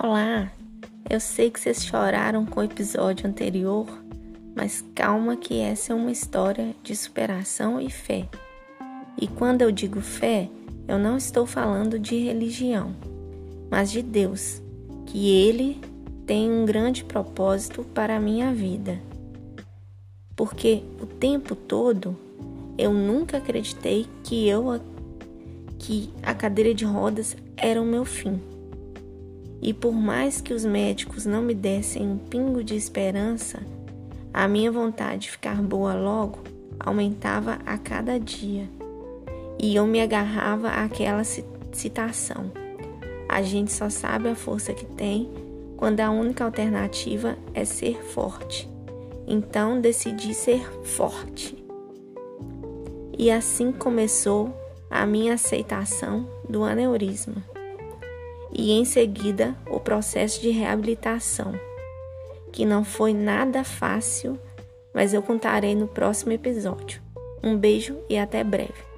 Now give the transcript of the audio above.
Olá, eu sei que vocês choraram com o episódio anterior, mas calma que essa é uma história de superação e fé. E quando eu digo fé, eu não estou falando de religião, mas de Deus, que Ele tem um grande propósito para a minha vida. Porque o tempo todo eu nunca acreditei que eu que a cadeira de rodas era o meu fim. E por mais que os médicos não me dessem um pingo de esperança, a minha vontade de ficar boa logo aumentava a cada dia. E eu me agarrava àquela citação: A gente só sabe a força que tem quando a única alternativa é ser forte. Então decidi ser forte. E assim começou a minha aceitação do aneurisma e em seguida o processo de reabilitação, que não foi nada fácil, mas eu contarei no próximo episódio. Um beijo e até breve.